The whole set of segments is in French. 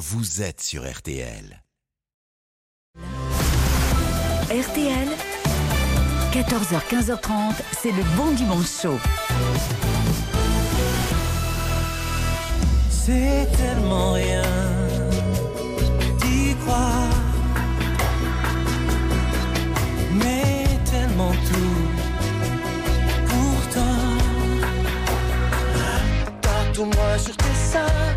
vous êtes sur RTL. RTL, 14h-15h30, c'est le bon dimanche chaud. C'est tellement rien d'y croire, mais tellement tout. Pourtant, tarte-moi sur tes seins,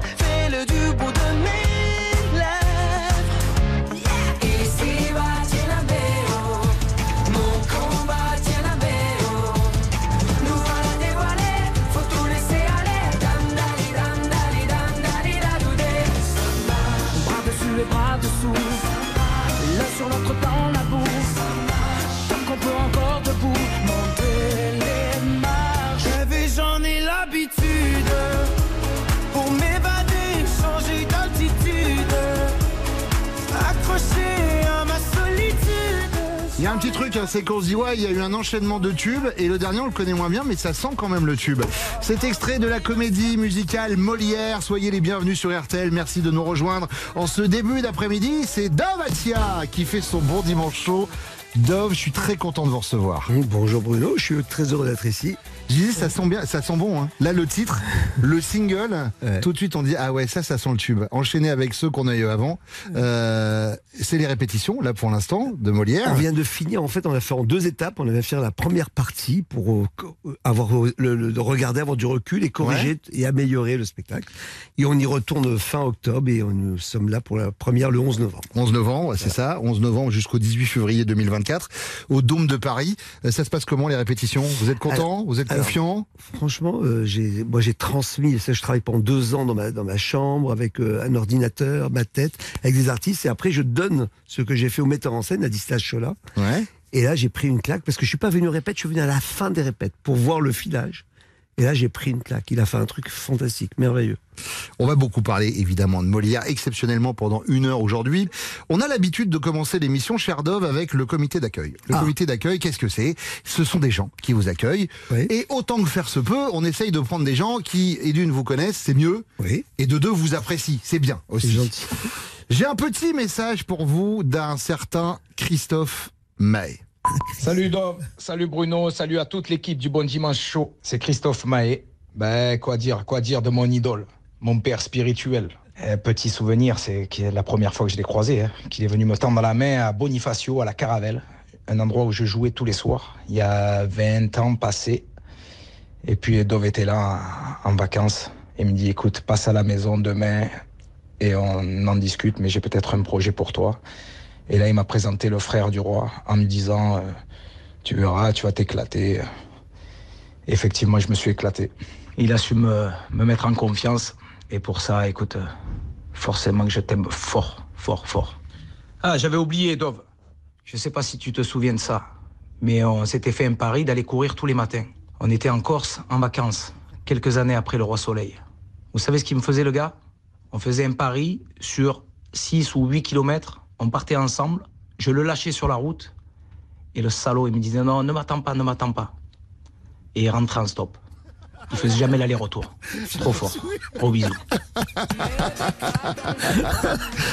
sur l'autre un petit truc, hein, c'est dit ouais, il y a eu un enchaînement de tubes et le dernier on le connaît moins bien, mais ça sent quand même le tube. Cet extrait de la comédie musicale Molière, soyez les bienvenus sur RTL, merci de nous rejoindre en ce début d'après-midi. C'est Davatia qui fait son bon dimanche chaud. Dove, je suis très content de vous recevoir. Bonjour Bruno, je suis très heureux d'être ici. Je disais, ça sent bien, ça sent bon. Hein. Là, le titre, le single, Ouais. tout de suite, on dit ah ouais, ça, ça sent le tube. Enchaîné avec ceux qu'on a eu avant, euh, c'est les répétitions là pour l'instant de Molière. On vient de finir, en fait, on a fait en deux étapes. On avait fait la première partie pour euh, euh, avoir le, le- de regarder, avoir du recul et corriger et améliorer le spectacle. Et on y retourne fin octobre et on- nous sommes là pour la première le 11 novembre. 11 novembre, c'est ça, 11 novembre jusqu'au 18 février 2024, au Dôme de Paris. Ça se passe comment les répétitions? Vous êtes content Vous êtes alors, confiant Franchement, euh, j'ai, moi j'ai transmis, ça, je travaille pendant deux ans dans ma, dans ma chambre avec euh, un ordinateur, ma tête, avec des artistes et après je donne ce que j'ai fait au metteur en scène, à Distas Chola. Ouais. Et là, j'ai pris une claque parce que je suis pas venu répète, je suis venu à la fin des répètes pour voir le filage. Et là, j'ai pris une claque. Il a fait un truc fantastique, merveilleux. On va beaucoup parler évidemment de Molière, exceptionnellement pendant une heure aujourd'hui. On a l'habitude de commencer l'émission, cher Dove, avec le comité d'accueil. Le Ah. comité d'accueil, qu'est-ce que c'est? Ce sont des gens qui vous accueillent. Oui. Et autant que faire se peut, on essaye de prendre des gens qui, et d'une, vous connaissent, c'est mieux. Oui, Et de deux, vous apprécient, c'est bien c'est aussi. gentil. J'ai un petit message pour vous d'un certain Christophe May. Salut Dom, salut Bruno, salut à toute l'équipe du Bon Dimanche Show. C'est Christophe Mahé. Ben, quoi dire, quoi dire de mon idole, mon père spirituel. Petit souvenir, c'est la première fois que je l'ai croisé, hein, qu'il est venu me tendre la main à Bonifacio, à la Caravelle, un endroit où je jouais tous les soirs, il y a 20 ans passés. Et puis Dove était là en vacances et me dit écoute, passe à la maison demain et on en discute, mais j'ai peut-être un projet pour toi. Et là, il m'a présenté le frère du roi en me disant euh, Tu verras, tu vas t'éclater. Effectivement, je me suis éclaté. Il a su me, me mettre en confiance. Et pour ça, écoute, euh, forcément que je t'aime fort, fort, fort. Ah, j'avais oublié, Dove. Je sais pas si tu te souviens de ça. Mais on s'était fait un pari d'aller courir tous les matins. On était en Corse, en vacances, quelques années après le Roi Soleil. Vous savez ce qu'il me faisait, le gars? On faisait un pari sur 6 ou 8 kilomètres. On partait ensemble. Je le lâchais sur la route. Et le salaud, il me disait non, ne m'attends pas, ne m'attends pas. Et il rentrait en stop. Il faisait jamais l'aller-retour. Trop fort. Gros bisous.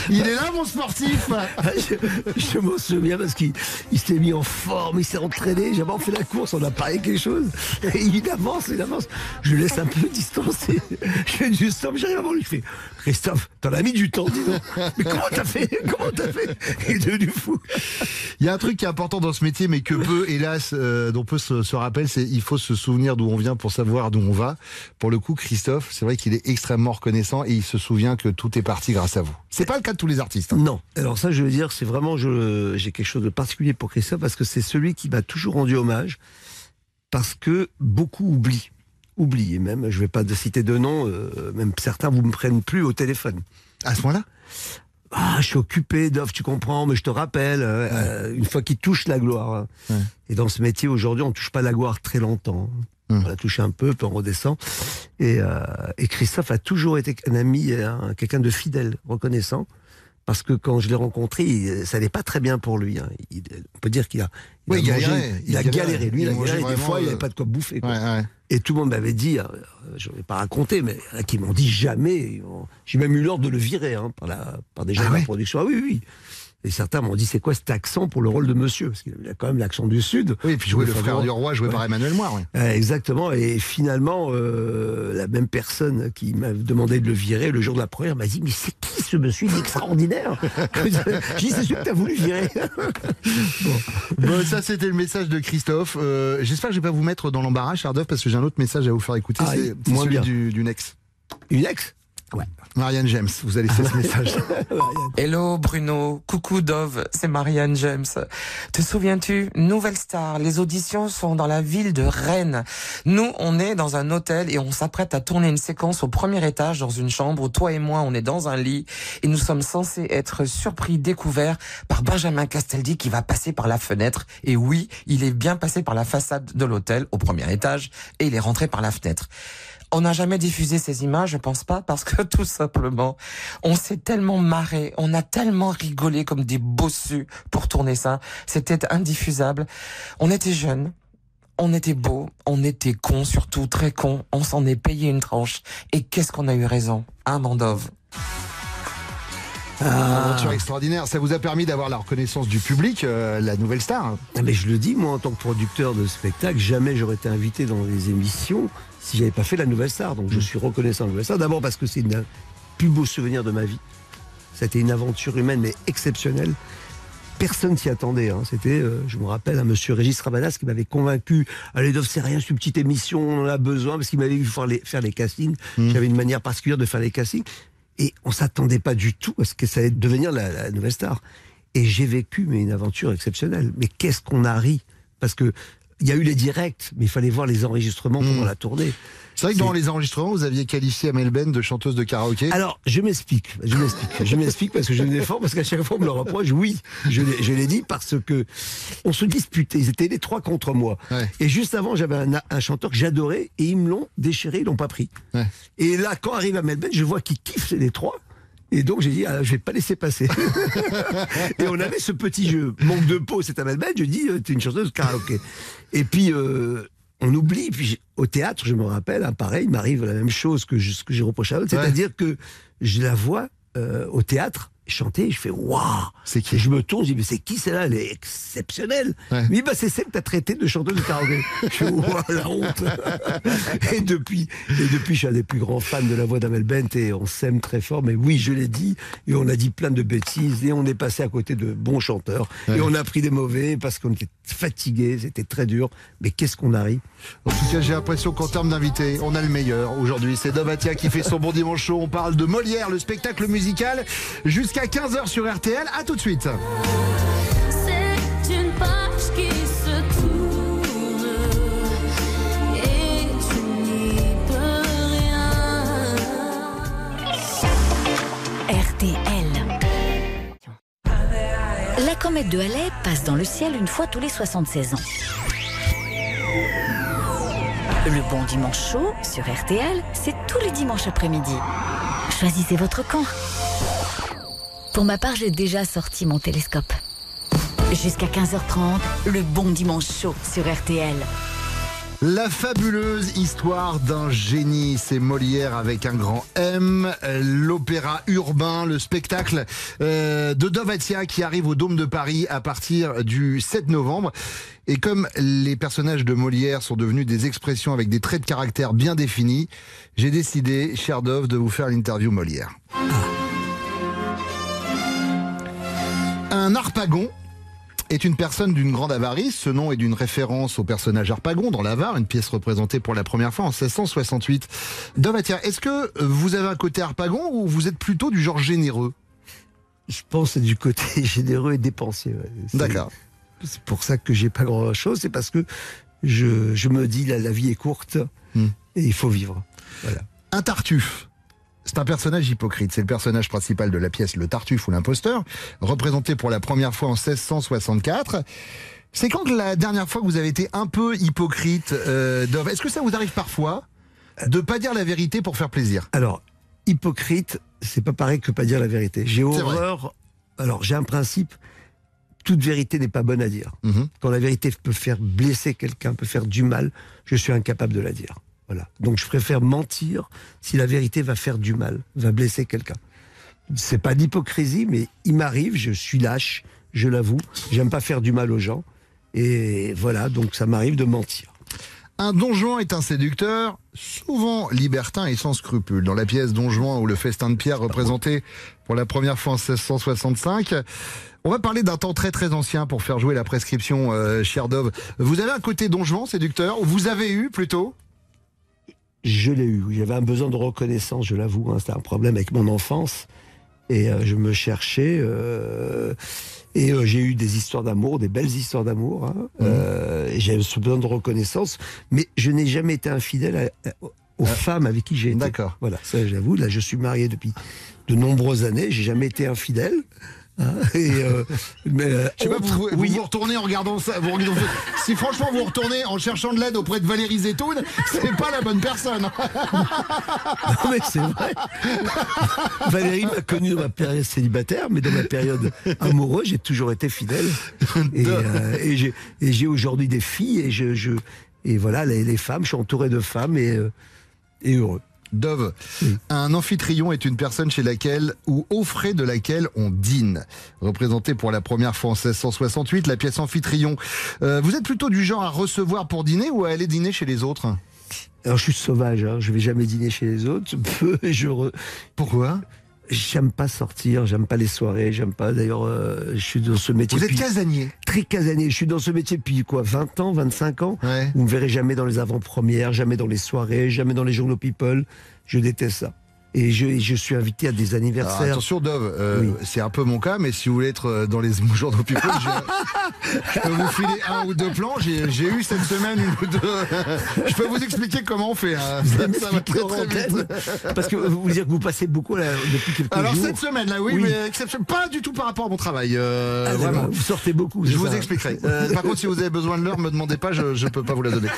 Il est là, mon sportif je je m'en souviens parce qu'il il s'était mis en forme, il s'est entraîné. J'avais fait la course, on a parlé quelque chose. Et il avance, il avance. Je laisse un peu distancer. Je fais du stop, j'arrive avant lui. Je fais Christophe, t'en as mis du temps, dis donc. Mais comment t'as fait Comment t'as fait? Il est devenu fou. Il y a un truc qui est important dans ce métier, mais que peu, hélas, euh, dont peu se, se rappelle, c'est il faut se souvenir d'où on vient pour savoir d'où on va. Pour le coup, Christophe, c'est vrai qu'il est extrêmement reconnaissant et il se souvient que tout est parti grâce à vous. C'est pas le cas de tous les artistes. hein. Non. Alors ça, je veux dire, c'est vraiment, j'ai quelque chose de particulier pour Christophe parce que c'est celui qui m'a toujours rendu hommage parce que beaucoup oublient. Oublient, et même, je vais pas de citer de nom, euh, même certains vous me prennent plus au téléphone. À ce point-là? Ah, je suis occupé, Dove, tu comprends, mais je te rappelle, euh, euh, une fois qu'il touche la gloire. hein. Ouais. Et dans ce métier, aujourd'hui, on touche pas la gloire très longtemps. Hum. On la touche un peu, puis on redescend. Et, euh, et Christophe a toujours été un ami, un- quelqu'un de fidèle, reconnaissant. Parce que quand je l'ai rencontré, il- ça n'allait pas très bien pour lui. hein. Il- on peut dire qu'il a, il Oui, a il mangé- galérait. il a galéré. Lui, il a galéré. Des fois, il n'avait pas de quoi bouffer. quoi. Ouais, ouais. Et tout le monde m'avait dit, euh, je ne vais pas raconter, mais qui m'ont dit jamais. J'ai même eu l'ordre de le virer hein, par, la, par des gens Ah de ouais la production. Ah oui, oui. Et certains m'ont dit, c'est quoi cet accent pour le rôle de monsieur? Parce qu'il a quand même l'accent du Sud. Oui, et puis jouer le frère du roi, joué Ouais. par Emmanuel Moir. Euh, exactement. Et finalement, euh, la même personne qui m'a demandé de le virer le jour de la première m'a dit Mais c'est qui ce monsieur? Extraordinaire J'ai dit C'est celui que t'as voulu virer. Bon, ça, c'était le message de Christophe. Euh, J'espère que je vais pas vous mettre dans l'embarras, Chardov, parce que j'ai un autre message à vous faire écouter. Ah, c'est celui bien. du, d'une ex. Une ex Marianne James, vous a laissé ce message. Hello Bruno, coucou Dove, c'est Marianne James. Te souviens-tu, Nouvelle Star, les auditions sont dans la ville de Rennes. Nous, on est dans un hôtel et on s'apprête à tourner une séquence au premier étage dans une chambre où toi et moi, on est dans un lit et nous sommes censés être surpris, découverts par Benjamin Castaldi qui va passer par la fenêtre. Et oui, il est bien passé par la façade de l'hôtel au premier étage et il est rentré par la fenêtre. On n'a jamais diffusé ces images, je pense pas, parce que tout simplement, on s'est tellement marré, on a tellement rigolé comme des bossus pour tourner ça. C'était indiffusable. On était jeunes, on était beaux, on était cons, surtout très cons. On s'en est payé une tranche. Et qu'est-ce qu'on a eu raison, hein, Mandov? Ah. Aventure extraordinaire. Ça vous a permis d'avoir la reconnaissance du public, euh, la nouvelle star. Ah, mais je le dis, moi, en tant que producteur de spectacle, jamais j'aurais été invité dans les émissions si j'avais pas fait la Nouvelle Star. Donc je suis reconnaissant de la Nouvelle Star. D'abord parce que c'est le plus beau souvenir de ma vie. C'était une aventure humaine, mais exceptionnelle. Personne s'y attendait. hein. C'était, euh, je me rappelle, un monsieur Régis Rabanas qui m'avait convaincu. Allez, Dov, c'est rien, c'est une petite émission, on en a besoin, parce qu'il m'avait vu faire les, faire les castings. J'avais une manière particulière de faire les castings. Et on s'attendait pas du tout à ce que ça allait devenir la, la nouvelle star. Et j'ai vécu mais une aventure exceptionnelle. Mais qu'est-ce qu'on a ri? Parce que il y a eu les directs, mais il fallait voir les enregistrements pendant la tournée. C'est vrai que dans les enregistrements, vous aviez qualifié Amel Ben de chanteuse de karaoké. Alors, je m'explique, je m'explique, je m'explique parce que je me défends, parce qu'à chaque fois on me le reproche. Oui, je l'ai dit parce que on se disputait. Ils étaient les trois contre moi. Ouais. Et juste avant, j'avais un, un chanteur que j'adorais et ils me l'ont déchiré, ils l'ont pas pris. Ouais. Et là, quand arrive à Melbourne, je vois qu'ils kiffent les trois. Et donc j'ai dit, ah, je vais pas laisser passer. et on avait ce petit jeu. Manque de peau, c'est à Melbourne. Je dis, euh, t'es une chanteuse de karaoké. Et puis, euh, on oublie. Puis au théâtre, je me rappelle, hein, pareil, il m'arrive la même chose que je- ce que j'ai reproché à l'autre. Ouais. C'est-à-dire que je la vois euh, au théâtre chanter je fais, waouh C'est qui? Je me tourne, je dis, mais c'est qui celle-là? Elle est exceptionnelle. Ouais. Dit, bah, c'est celle que t'as traitée de chanteuse de karaoké. je fais, waouh, la honte. et depuis, et depuis, je suis un des plus grands fans de la voix d'Amel Bent et on s'aime très fort. Mais oui, je l'ai dit, et on a dit plein de bêtises, et on est passé à côté de bons chanteurs, et on a pris des mauvais parce qu'on était fatigués, c'était très dur. Mais qu'est-ce qu'on a ri? En tout cas, j'ai l'impression qu'en termes d'invités, on a le meilleur aujourd'hui. C'est Dovatia qui fait son bon dimanche chaud. On parle de Molière, le spectacle musical, jusqu'à 15h sur RTL. À tout de suite. C'est une page qui se tourne et tu n'y peux rien. RTL. La comète de Halley passe dans le ciel une fois tous les 76 ans. Le bon dimanche chaud sur RTL, c'est tous les dimanches après-midi. Choisissez votre camp. Pour ma part, j'ai déjà sorti mon télescope. Jusqu'à 15h30, le bon dimanche chaud sur RTL. La fabuleuse histoire d'un génie, c'est Molière avec un grand M, l'opéra urbain, le spectacle euh, de Dovatia qui arrive au Dôme de Paris à partir du 7 novembre. Et comme les personnages de Molière sont devenus des expressions avec des traits de caractère bien définis, j'ai décidé, cher Dove, de vous faire l'interview Molière. Un harpagon est une personne d'une grande avarice. Ce nom est d'une référence au personnage Harpagon dans l'Avare, une pièce représentée pour la première fois en 1668. Dovatia, est-ce que vous avez un côté Harpagon ou vous êtes plutôt du genre généreux? Je pense que c'est du côté généreux et dépensier. ouais. D'accord. C'est pour ça que j'ai pas grand chose, c'est parce que je, je me dis la, la vie est courte Hmm. et il faut vivre. Voilà. Un Tartuffe. C'est un personnage hypocrite. C'est le personnage principal de la pièce Le Tartuffe ou l'imposteur, représenté pour la première fois en 1664. C'est quand que la dernière fois que vous avez été un peu hypocrite, euh, Dove? Est-ce que ça vous arrive parfois de pas dire la vérité pour faire plaisir? Alors, hypocrite, c'est pas pareil que pas dire la vérité. J'ai horreur. Alors, j'ai un principe. Toute vérité n'est pas bonne à dire. Mhm. Quand la vérité peut faire blesser quelqu'un, peut faire du mal, je suis incapable de la dire. Donc, je préfère mentir si la vérité va faire du mal, va blesser quelqu'un. C'est pas d'hypocrisie, mais il m'arrive, je suis lâche, je l'avoue. J'aime pas faire du mal aux gens. Et voilà, donc ça m'arrive de mentir. Un Don Juan est un séducteur, souvent libertin et sans scrupules. Dans la pièce Don Juan ou le festin de pierre représenté pour la première fois en 1665, on va parler d'un temps très très ancien pour faire jouer la prescription euh, chère Dove. Vous avez un côté Don Juan séducteur, ou vous avez eu plutôt? Je l'ai eu. J'avais un besoin de reconnaissance, je l'avoue. hein. C'était un problème avec mon enfance. Et euh, je me cherchais. euh, et euh, j'ai eu des histoires d'amour, des belles histoires d'amour. hein. Et J'avais ce besoin de reconnaissance. Mais je n'ai jamais été infidèle à- à- aux femmes avec qui j'ai été. D'accord. Voilà, ça j'avoue. Là, je suis marié depuis de nombreuses années. J'ai jamais été infidèle. et, euh, mais, euh, Je sais pas, autre- vous, vous oui, vous retournez en regardant ça. Vous, regardez- si franchement vous retournez en cherchant de l'aide auprès de Valérie Zetoun, c'est pas la bonne personne. Non, mais c'est vrai. Valérie m'a connu dans ma période célibataire, mais dans ma période amoureuse, j'ai toujours été fidèle. Et, euh, et j'ai- aujourd'hui des filles et je, je- et voilà les, les femmes. Je suis entouré de femmes et, et heureux. Dove, un amphitryon est une personne chez laquelle ou aux frais de laquelle on dîne. Représenté pour la première fois en 1668, la pièce amphitryon. Euh, vous êtes plutôt du genre à recevoir pour dîner ou à aller dîner chez les autres? Alors je suis sauvage, hein, je vais jamais dîner chez les autres. Peu, je re- Pourquoi? J'aime pas sortir, j'aime pas les soirées, j'aime pas. D'ailleurs, euh, je suis dans ce métier. Vous êtes depuis- casanier. très casanier. Je suis dans ce métier depuis quoi 20 ans, 25 ans. Ouais. Vous me verrez jamais dans les avant-premières, jamais dans les soirées, jamais dans les journaux People. Je déteste ça. Et je, je suis invité à des Alors, anniversaires. attention Dove, euh, Oui. c'est un peu mon cas, mais si vous voulez être euh, dans les journaux people, je, je peux vous filer un ou deux plans. J'ai j'ai eu cette semaine une ou deux. Je peux vous expliquer comment on fait. hein. Ça, ça va très très vite. Parce que vous dire que vous passez beaucoup là, depuis quelques Alors jours. cette semaine là, oui, Oui. mais exception, pas du tout par rapport à mon travail. euh, Ah, vraiment. Vous sortez beaucoup. Je vous ça expliquerai. Euh, par contre, si vous avez besoin de l'heure, me demandez pas, je je peux pas vous la donner.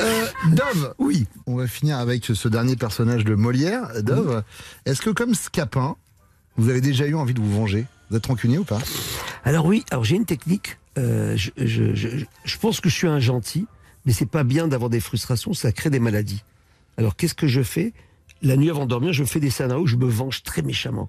Euh, Dove, Oui. on va finir avec ce dernier personnage de Molière. Dove, est-ce que comme Scapin, vous avez déjà eu envie de vous venger? Vous êtes rancunier ou pas? Alors oui, alors j'ai une technique. Euh, je, je, je, je pense que je suis un gentil, mais c'est pas bien d'avoir des frustrations, ça crée des maladies. Alors qu'est-ce que je fais? La nuit avant de dormir, je fais des scénarios où je me venge très méchamment.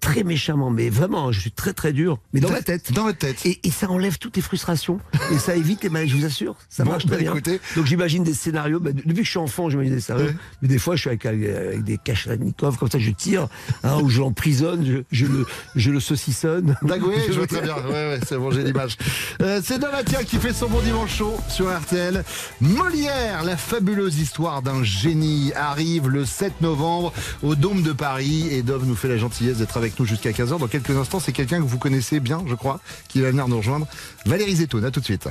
Très méchamment, mais vraiment, je suis très très dur. Mais dans ma tête. Dans votre tête. Et, et ça enlève toutes les frustrations. Et ça évite les maladies, je vous assure. Ça Bon, marche bah, très bien. écoutez. Donc j'imagine des scénarios. bah, depuis que je suis enfant, j'imagine des scénarios. Ouais. Mais des fois, je suis avec, avec des Kalachnikov, comme ça, je tire, hein, ou je l'emprisonne, je, je, le, je le saucissonne. D'accord, oui, je vois très bien. Ouais, ouais, c'est bon, j'ai l'image. Euh, c'est Domatia qui fait son bon dimanche chaud sur RTL. Molière, la fabuleuse histoire d'un génie, arrive le 7 novembre au Dôme de Paris. Et Dove nous fait la gentillesse d'être avec nous jusqu'à 15h. Dans quelques instants, c'est quelqu'un que vous connaissez bien, je crois, qui va venir nous rejoindre. Valérie Zetoun, à tout de suite.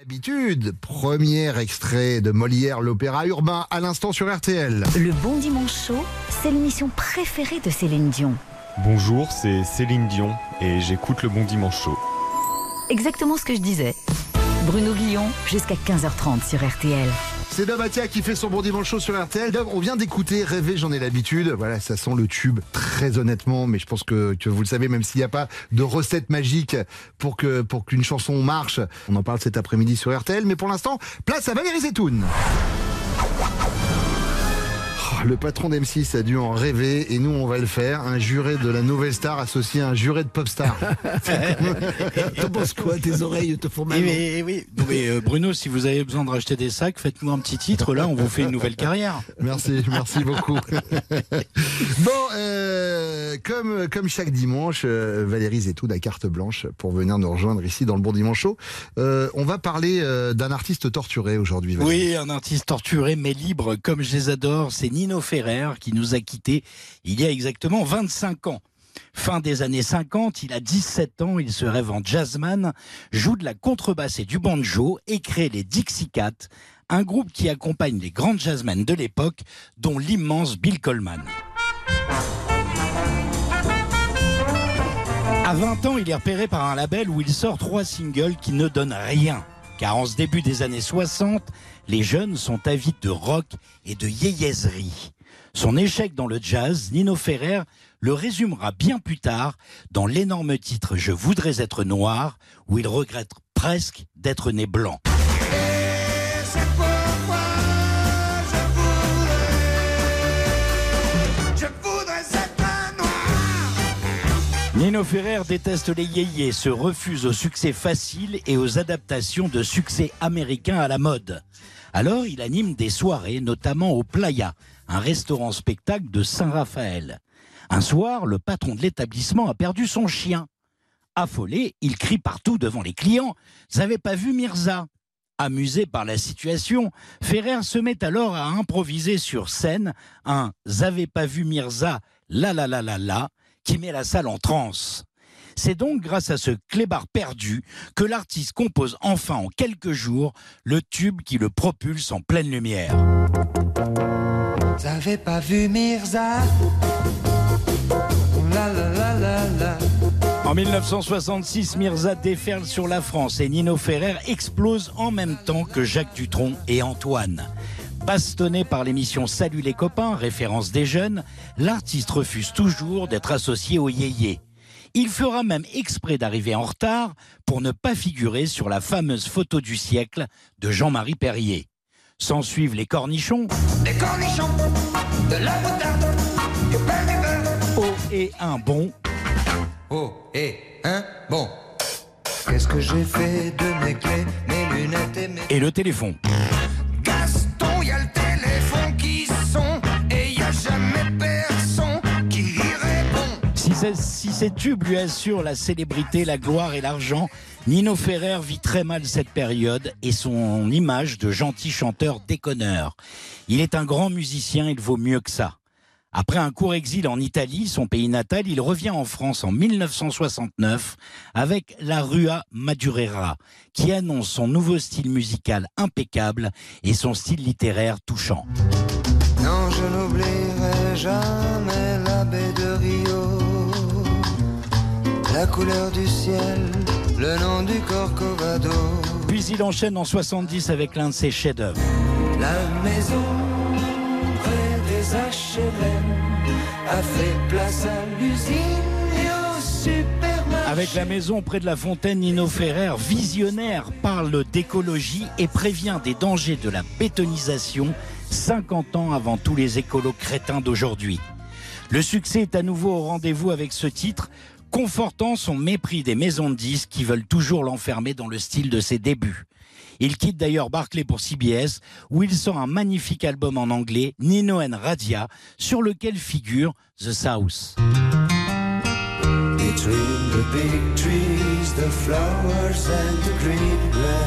Habitude, premier extrait de Molière, l'opéra urbain, à l'instant sur RTL. Le Bon Dimanche Show, c'est l'émission préférée de Céline Dion. Bonjour, c'est Céline Dion et j'écoute le Bon Dimanche Show. Exactement ce que je disais. Bruno Guillon, jusqu'à 15h30 sur RTL. C'est Domatia qui fait son bon dimanche chaud sur RTL. Dove, on vient d'écouter Rêver, j'en ai l'habitude. Voilà, ça sent le tube, très honnêtement, mais je pense que, que vous le savez, même s'il n'y a pas de recette magique pour que pour qu'une chanson marche. On en parle cet après-midi sur RTL, mais pour l'instant, place à Valérie Zetoun. Oh, Le patron d'M6 a dû en rêver et nous on va le faire. Un juré de la nouvelle star associé à un juré de pop star. T'en penses quoi Tes oreilles te font mal Eh mais, eh oui. Non, mais, euh, Bruno, si vous avez besoin de racheter des sacs, faites-nous un petit titre. Là, on vous fait une nouvelle carrière. Merci, merci beaucoup. bon, euh, comme, comme chaque dimanche, euh, Valérie Zetoun a carte blanche pour venir nous rejoindre ici dans le Bon Dimanche Show. Euh, on va parler euh, d'un artiste torturé aujourd'hui. Oui, un artiste torturé mais libre, comme je les adore, c'est Ferrer qui nous a quittés il y a exactement 25 ans. Fin des années 50, il a 17 ans, il se rêve en jazzman, joue de la contrebasse et du banjo et crée les Dixie Cats, un groupe qui accompagne les grands jazzmen de l'époque, dont l'immense Bill Coleman. À 20 ans, il est repéré par un label où il sort trois singles qui ne donnent rien. Car en ce début des années 60, les jeunes sont avides de rock et de yéyaiserie. Son échec dans le jazz, Nino Ferrer le résumera bien plus tard dans l'énorme titre Je voudrais être noir, où il regrette presque d'être né blanc. Nino Ferrer déteste les yéyés, se refuse au succès facile et aux adaptations de succès américains à la mode. Alors il anime des soirées, notamment au Playa, un restaurant-spectacle de Saint-Raphaël. Un soir, le patron de l'établissement a perdu son chien. Affolé, il crie partout devant les clients Vous avez pas vu Mirza? Amusé par la situation, Ferrer se met alors à improviser sur scène un Vous avez pas vu Mirza? La la la la la qui met la salle en transe. C'est donc grâce à ce clébard perdu que l'artiste compose enfin en quelques jours le tube qui le propulse en pleine lumière. Vous avez pas vu Mirza La la la la la. En 1966, Mirza déferle sur la France et Nino Ferrer explose en même temps que Jacques Dutronc et Antoine. Bastonné par l'émission Salut les copains, référence des jeunes, l'artiste refuse toujours d'être associé au yéyé. Il fera même exprès d'arriver en retard pour ne pas figurer sur la fameuse photo du siècle de Jean-Marie Perrier. S'en suivent les cornichons, Des cornichons, de la moutarde, du pain du beurre. Oh et un bon, Oh, et un bon. Qu'est-ce que j'ai fait de mes clés, mes lunettes et mes. et le téléphone. Si ces, tubes lui assurent la célébrité, la gloire et l'argent, Nino Ferrer vit très mal cette période et son image de gentil chanteur déconneur. Il est un grand musicien, il vaut mieux que ça. Après un court exil en Italie, son pays natal, il revient en France en 1969 avec La Rua Madureira, qui annonce son nouveau style musical impeccable et son style littéraire touchant. La couleur du ciel, le nom du Corcovado, Puis il enchaîne en 70 avec l'un de ses chefs-d'œuvre. la maison près des HLM a fait place à l'usine et au supermarché. Avec la maison près de la fontaine, Nino Ferrer, visionnaire, parle d'écologie et prévient des dangers de la bétonisation 50 ans avant tous les écolos crétins d'aujourd'hui. Le succès est à nouveau au rendez-vous avec ce titre, confortant son mépris des maisons de disques qui veulent toujours l'enfermer dans le style de ses débuts. Il quitte d'ailleurs Barclay pour CBS, où il sort un magnifique album en anglais, Nino and Radia, sur lequel figure The South.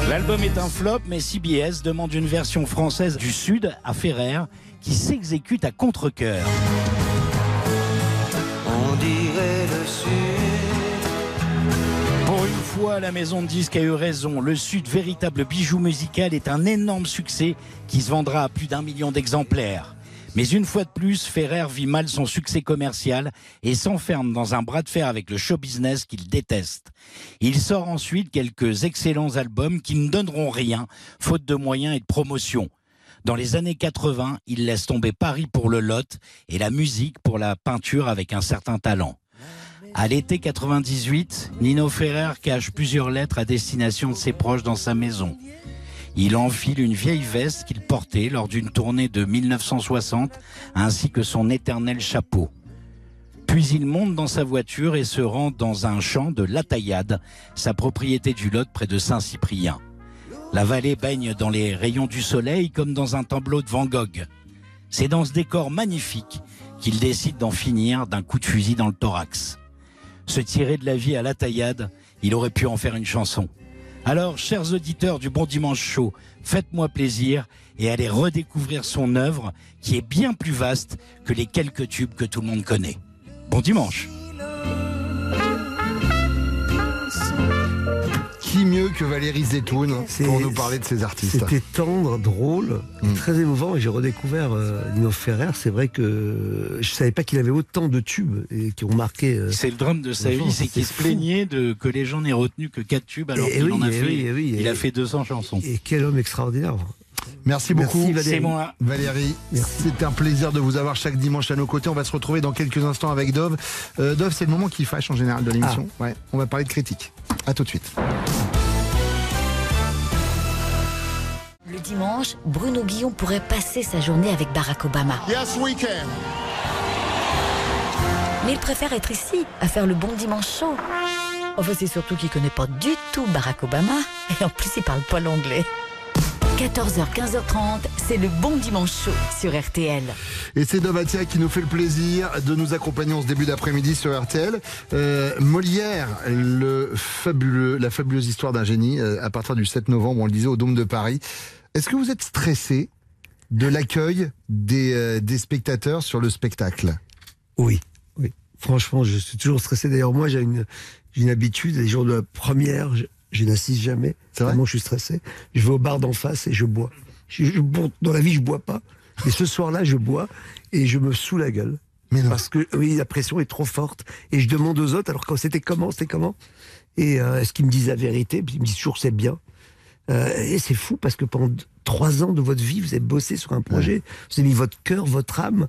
L'album est un flop, mais CBS demande une version française du Sud à Ferrer qui s'exécute à contre-cœur. Fois, la maison de disques a eu raison. Le Sud, véritable bijou musical, est un énorme succès qui se vendra à plus d'un million d'exemplaires. Mais une fois de plus, Ferrer vit mal son succès commercial et s'enferme dans un bras de fer avec le show business qu'il déteste. Il sort ensuite quelques excellents albums qui ne donneront rien, faute de moyens et de promotion. Dans les années 80, il laisse tomber Paris pour le lot et la musique pour la peinture avec un certain talent. À l'été 98, Nino Ferrer cache plusieurs lettres à destination de ses proches dans sa maison. Il enfile une vieille veste qu'il portait lors d'une tournée de 1960, ainsi que son éternel chapeau. Puis il monte dans sa voiture et se rend dans un champ de La Taillade, sa propriété du Lot près de Saint-Cyprien. La vallée baigne dans les rayons du soleil comme dans un tableau de Van Gogh. C'est dans ce décor magnifique qu'il décide d'en finir d'un coup de fusil dans le thorax. Se tirer de la vie à la taillade, il aurait pu en faire une chanson. Alors, chers auditeurs du Bon Dimanche Chaud, faites-moi plaisir et allez redécouvrir son œuvre qui est bien plus vaste que les quelques tubes que tout le monde connaît. Bon dimanche Qui mieux que Valérie Zetoun pour nous parler de ces artistes C'était tendre, drôle, Mm. très émouvant. Et j'ai redécouvert euh, Nino Ferrer. C'est vrai que je savais pas qu'il avait autant de tubes et qui ont marqué. euh, C'est le drame de sa vie, c'est qu'il se plaignait de, que les gens n'aient retenu que 4 tubes alors Et qu'il oui, en a et fait. oui, et oui, il et- a fait 200 chansons. Et quel homme extraordinaire. Merci beaucoup. Merci, Valérie. C'est moi. Valérie, c'est un plaisir de vous avoir chaque dimanche à nos côtés. On va se retrouver dans quelques instants avec Dove. Euh, Dove, c'est le moment qui fâche en général de l'émission. Ah. Ouais, on va parler de critique. À tout de suite. Le dimanche, Bruno Guillon pourrait passer sa journée avec Barack Obama. Yes, we can. Mais il préfère être ici, à faire le bon dimanche chaud. Enfin, c'est surtout qu'il connaît pas du tout Barack Obama. Et en plus, il parle pas l'anglais. 14h, 15h30, c'est le bon dimanche chaud sur RTL. Et c'est Dovatia qui nous fait le plaisir de nous accompagner en ce début d'après-midi sur RTL. Euh, Molière, le fabuleux, la fabuleuse histoire d'un génie, euh, à partir du 7 novembre, on le disait, au Dôme de Paris. Est-ce que vous êtes stressé de l'accueil des, euh, des spectateurs sur le spectacle? Oui, oui. Franchement, je suis toujours stressé. D'ailleurs, moi, j'ai une, j'ai une habitude. Les jours de la première, je, je n'assiste jamais. C'est vrai Tellement je suis stressé. Je vais au bar d'en face et je bois. Je- je- bon, dans la vie, je bois pas. Mais ce soir-là, je bois et je me sous la gueule. Mais non. Parce que oui, la pression est trop forte. Et je demande aux autres, alors quand c'était comment, c'était comment? Et euh, est-ce qu'ils me disent la vérité? Puis ils me disent toujours c'est bien. Euh, et c'est fou parce que pendant trois ans de votre vie, vous avez bossé sur un projet, vous avez mis votre cœur, votre âme.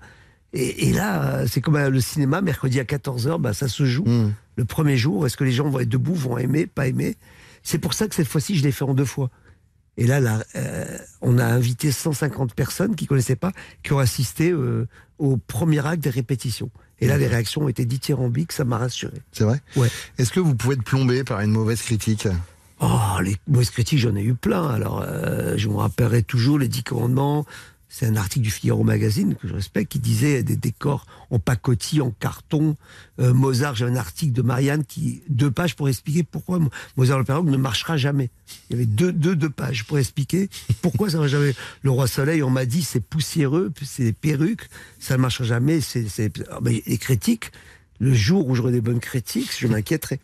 Et, et là, euh, c'est comme le cinéma, mercredi à 14h, bah, ça se joue. Hmm. Le premier jour, est-ce que les gens vont être debout, vont aimer, pas aimer? C'est pour ça que cette fois-ci, je l'ai fait en deux fois. Et là, là euh, on a invité 150 personnes qui connaissaient pas, qui ont assisté euh, au premier acte des répétitions. Et là, les réactions ont été dithyrambiques, ça m'a rassuré. C'est vrai? Ouais. Est-ce que vous pouvez être plombé par une mauvaise critique? Oh, les mauvaises critiques, j'en ai eu plein. Alors, euh, je me rappellerai toujours les Dix Commandements. C'est un article du Figaro Magazine que je respecte qui disait des décors en pacotille, en carton. Euh, Mozart, j'ai un article de Marianne qui deux pages pour expliquer pourquoi Mo- Mozart le ne marchera jamais. Il y avait deux, deux, deux pages pour expliquer pourquoi ça ne marchera jamais. Le Roi Soleil, on m'a dit c'est poussiéreux, c'est des perruques, ça ne marchera jamais. C'est, les critiques, le jour où j'aurai des bonnes critiques, je m'inquiéterai.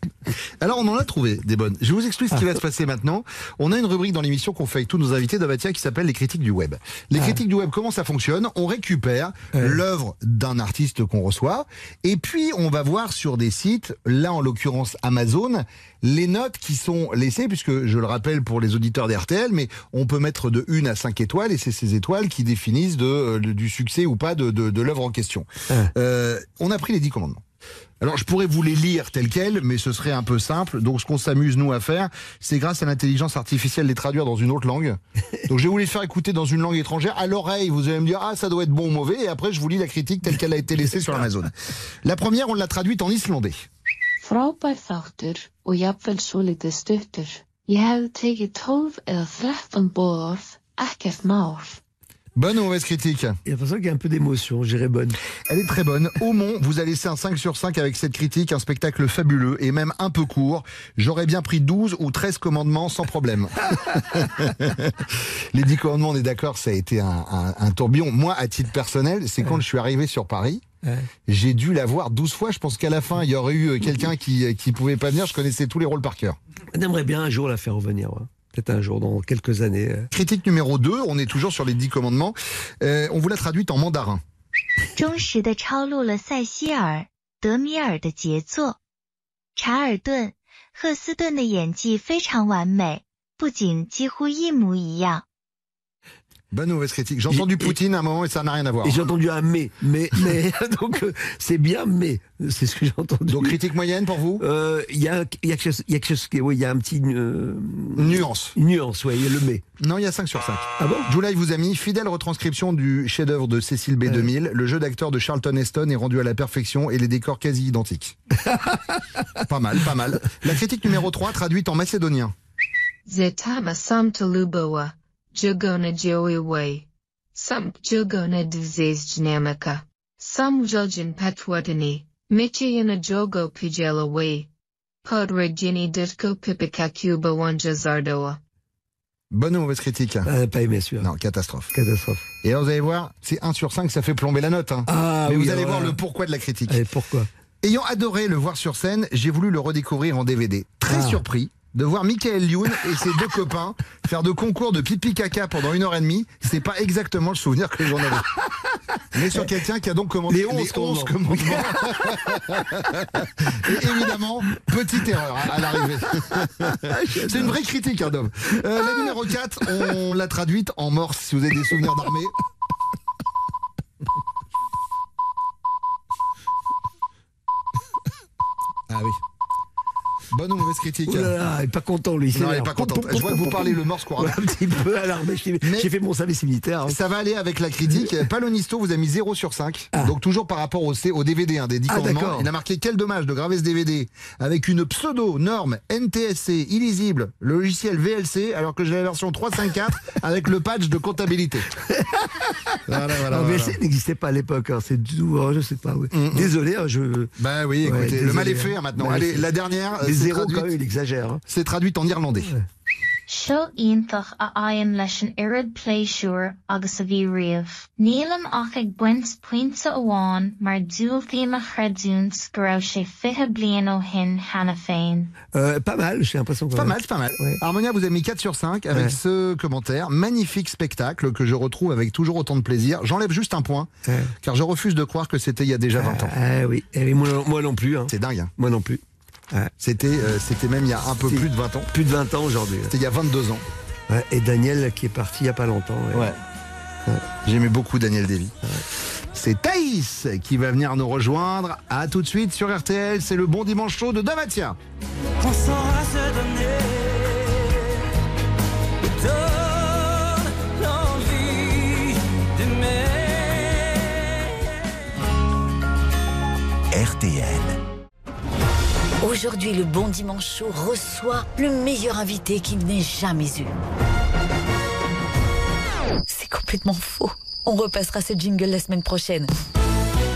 Alors on en a trouvé des bonnes. Je vous explique ce qui va se passer maintenant. On a une rubrique dans l'émission qu'on fait avec tous nos invités d'Avatia qui s'appelle les critiques du web. Les Ah. critiques du web, comment ça fonctionne? On récupère Ouais. l'œuvre d'un artiste qu'on reçoit et puis on va voir sur des sites, là en l'occurrence Amazon, les notes qui sont laissées, puisque je le rappelle pour les auditeurs d'RTL, mais on peut mettre de 1 à 5 étoiles et c'est ces étoiles qui définissent de, euh, du succès ou pas de, l'œuvre en question. Ouais. Euh, on a pris les 10 commandements. Alors je pourrais vous les lire tels quels, mais ce serait un peu simple. Donc ce qu'on s'amuse nous à faire, c'est grâce à l'intelligence artificielle les traduire dans une autre langue. Donc je vais vous les faire écouter dans une langue étrangère. À l'oreille, vous allez me dire ah ça doit être bon ou mauvais, et après je vous lis la critique telle qu'elle a été laissée sur Amazon. La première, on l'a traduite en islandais. Frábær þáttur og jafnvel svolítið stuttur. Ég hefði tekið 12 eða 13 borð, ekkert mál. Bonne ou mauvaise critique? J'ai l'impression qu'il y a un peu d'émotion, j'irai bonne. Elle est très bonne. Aumont vous a laissé un 5 sur 5 avec cette critique, un spectacle fabuleux et même un peu court. J'aurais bien pris 12 ou 13 commandements sans problème. Les 10 commandements, on est d'accord, ça a été un, un- un tourbillon. Moi, à titre personnel, c'est quand je suis arrivé sur Paris. Ouais. J'ai dû la voir 12 fois. Je pense qu'à la fin, il y aurait eu euh, quelqu'un qui, euh, qui pouvait pas venir. Je connaissais tous les rôles par cœur. On aimerait bien un jour la faire revenir. ouais. Peut-être un jour, dans quelques années. euh. Critique numéro 2, on est toujours sur les 10 commandements. Euh, on vous l'a traduite en mandarin. Bonne ou mauvaise critique. J'ai entendu Poutine à un moment et ça n'a rien à voir. Et j'ai entendu un mais, mais, mais, donc euh, c'est bien, mais c'est ce que j'ai entendu. Donc critique moyenne pour vous Euh, Il y a, il y a quelque chose, il y a quelque chose qui- oui, il y a un petit euh, Nuance. nuance, ouais, il y a le mais. Non, il y a 5 sur 5. Ah bon? Vous a mis fidèle retranscription du chef-d'œuvre de Cécile B. 2000. Le jeu d'acteur de Charlton Heston est rendu à la perfection et les décors quasi identiques. pas mal, pas mal. La critique numéro 3 traduite en macédonien. Zetama duzes patwatani, michiyana jogo pijelaway. Podregini ditko pipika cuba wanja zardoa. Bonne ou mauvaise critique? Ah, pas aimé celui-là. Non, catastrophe. Catastrophe. Et alors vous allez voir, c'est 1 sur 5, ça fait plomber la note. hein. Ah Mais oui, vous allez voir le pourquoi de la critique. Allez, pourquoi? Ayant adoré le voir sur scène, j'ai voulu le redécouvrir en DVD. Très Ah. surpris de voir Michael Youn et ses deux copains faire de concours de pipi caca pendant une heure et demie. C'est pas exactement le souvenir que j'en avais. Mais sur quelqu'un qui a donc commandé Les 11 11 commandements. et évidemment, petite erreur à, à l'arrivée. C'est une vraie critique, hein, Dom. Euh, la numéro 4, on l'a traduite en morse, si vous avez des souvenirs d'armée. Ah oui. Bonne ou mauvaise critique Oh là là, il est pas content lui. Non, il est pas content. Je vois que vous parlez le morse couramment. Un petit peu alarmé. J'ai fait mon service militaire. hein. Ça va aller avec la critique. Palonisto vous a mis 0 sur 5. Donc toujours par rapport au, DVD hein, des 10 Ah, commandements. Il a marqué quel dommage de graver ce DVD avec une pseudo norme NTSC illisible, logiciel VLC, alors que j'ai la version 354 avec le patch de comptabilité. Voilà, voilà, Non, voilà. VLC n'existait pas à l'époque. hein. C'est du oh, je sais pas. oui. Désolé. hein, je. Bah oui, Ouais, le désolé, mal est hein. fait hein, maintenant. Allez, la dernière, euh, Les traduite- quand même, il exagère. hein. c'est traduite en irlandais. Seo iontach a leis an irid pléisiúr agus a bhí riamh. Nílam ach ag buint puinte amháin mar a go raibh sé fithe blian ó hin hena féin. Euh, pas mal, j'ai l'impression. que- Pas mal, c'est pas mal. Harmonia vous avez mis 4 sur 5 avec Ouais. ce commentaire. Magnifique spectacle que je retrouve avec toujours autant de plaisir. J'enlève juste un point, Ouais. car je refuse de croire que c'était il y a déjà 20 ans. Ah oui, Eh oui, moi, non- moi non plus. hein. C'est dingue. hein. Moi non plus. Ouais. C'était euh, c'était même il y a un peu plus de 20 ans. Plus de 20 ans aujourd'hui. C'était il y a 22 ans. Ouais, et Daniel qui est parti il y a pas longtemps. ouais. J'aimais beaucoup Daniel Davy. C'est Thaïs qui va venir nous rejoindre. À tout de suite sur RTL. C'est le bon dimanche chaud de Damatia. On saura se donner Donne l'envie d'aimer RTL. Aujourd'hui, le Bon Dimanche Chaud reçoit le meilleur invité qu'il n'ait jamais eu. C'est complètement faux. On repassera ce jingle la semaine prochaine.